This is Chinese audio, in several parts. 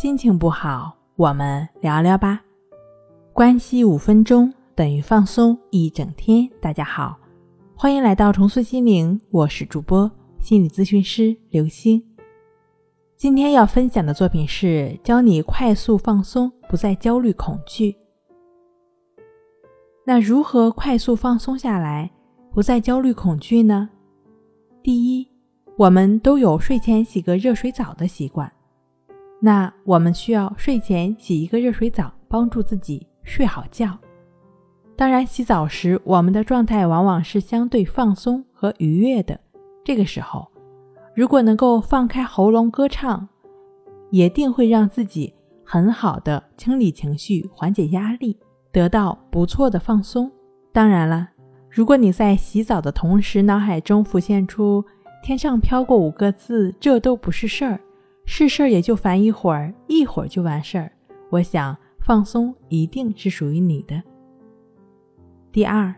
心情不好，我们聊聊吧。关系五分钟等于放松一整天。大家好，欢迎来到重塑心灵，我是主播心理咨询师刘星。今天要分享的作品是教你快速放松，不再焦虑恐惧。那如何快速放松下来，不再焦虑恐惧呢？第一，我们都有睡前洗个热水澡的习惯。那我们需要睡前洗一个热水澡，帮助自己睡好觉。当然，洗澡时我们的状态往往是相对放松和愉悦的。这个时候，如果能够放开喉咙歌唱，也定会让自己很好的清理情绪、缓解压力，得到不错的放松。当然了，如果你在洗澡的同时，脑海中浮现出天上飘过五个字，这都不是事儿。是事儿也就烦一会儿，一会儿就完事儿。我想放松一定是属于你的。第二，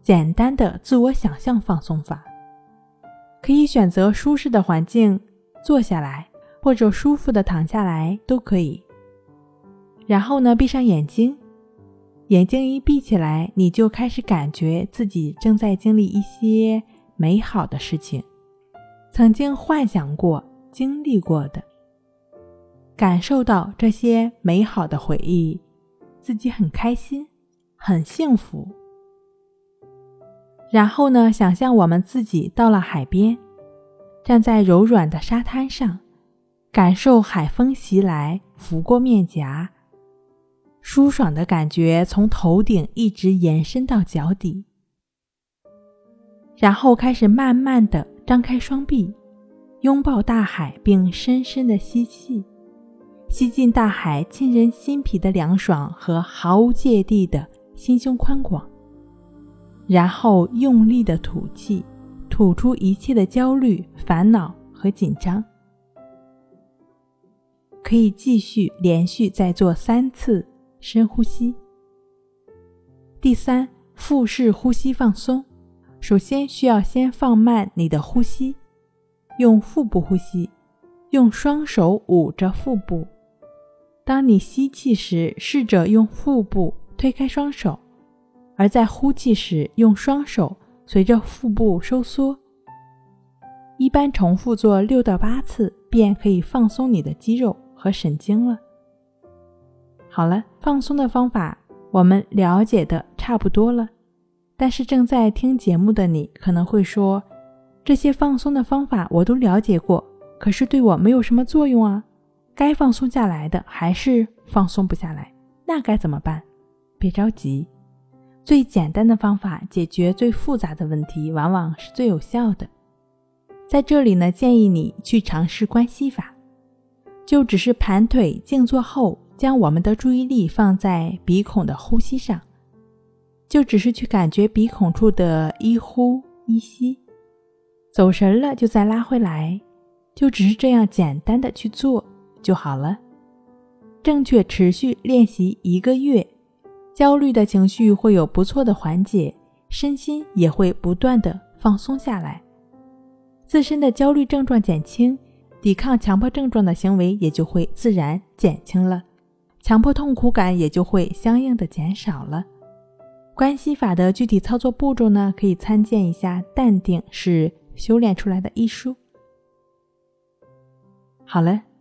简单的自我想象放松法，可以选择舒适的环境坐下来，或者舒服的躺下来都可以。然后呢，闭上眼睛，眼睛一闭起来，你就开始感觉自己正在经历一些美好的事情，曾经幻想过、经历过的。感受到这些美好的回忆，自己很开心，很幸福。然后呢，想象我们自己到了海边，站在柔软的沙滩上，感受海风袭来，拂过面颊，舒爽的感觉从头顶一直延伸到脚底。然后开始慢慢的张开双臂，拥抱大海，并深深的吸气。吸进大海沁人心脾的凉爽和毫无芥蒂的心胸宽广，然后用力的吐气，吐出一切的焦虑、烦恼和紧张。可以继续连续再做三次深呼吸。第三，腹式呼吸放松。首先需要先放慢你的呼吸，用腹部呼吸，用双手捂着腹部。当你吸气时，试着用腹部推开双手；而在呼气时，用双手随着腹部收缩。一般重复做六到八次，便可以放松你的肌肉和神经了。好了，放松的方法我们了解的差不多了。但是正在听节目的你可能会说：“这些放松的方法我都了解过，可是对我没有什么作用啊。”该放松下来的还是放松不下来，那该怎么办？别着急，最简单的方法解决最复杂的问题，往往是最有效的。在这里呢，建议你去尝试关系法，就只是盘腿静坐后，将我们的注意力放在鼻孔的呼吸上，就只是去感觉鼻孔处的一呼一吸，走神了就再拉回来，就只是这样简单的去做。就好了。正确持续练习一个月，焦虑的情绪会有不错的缓解，身心也会不断的放松下来，自身的焦虑症状减轻，抵抗强迫症状的行为也就会自然减轻了，强迫痛苦感也就会相应的减少了。关系法的具体操作步骤呢，可以参见一下《淡定是修炼出来的》一书。好了。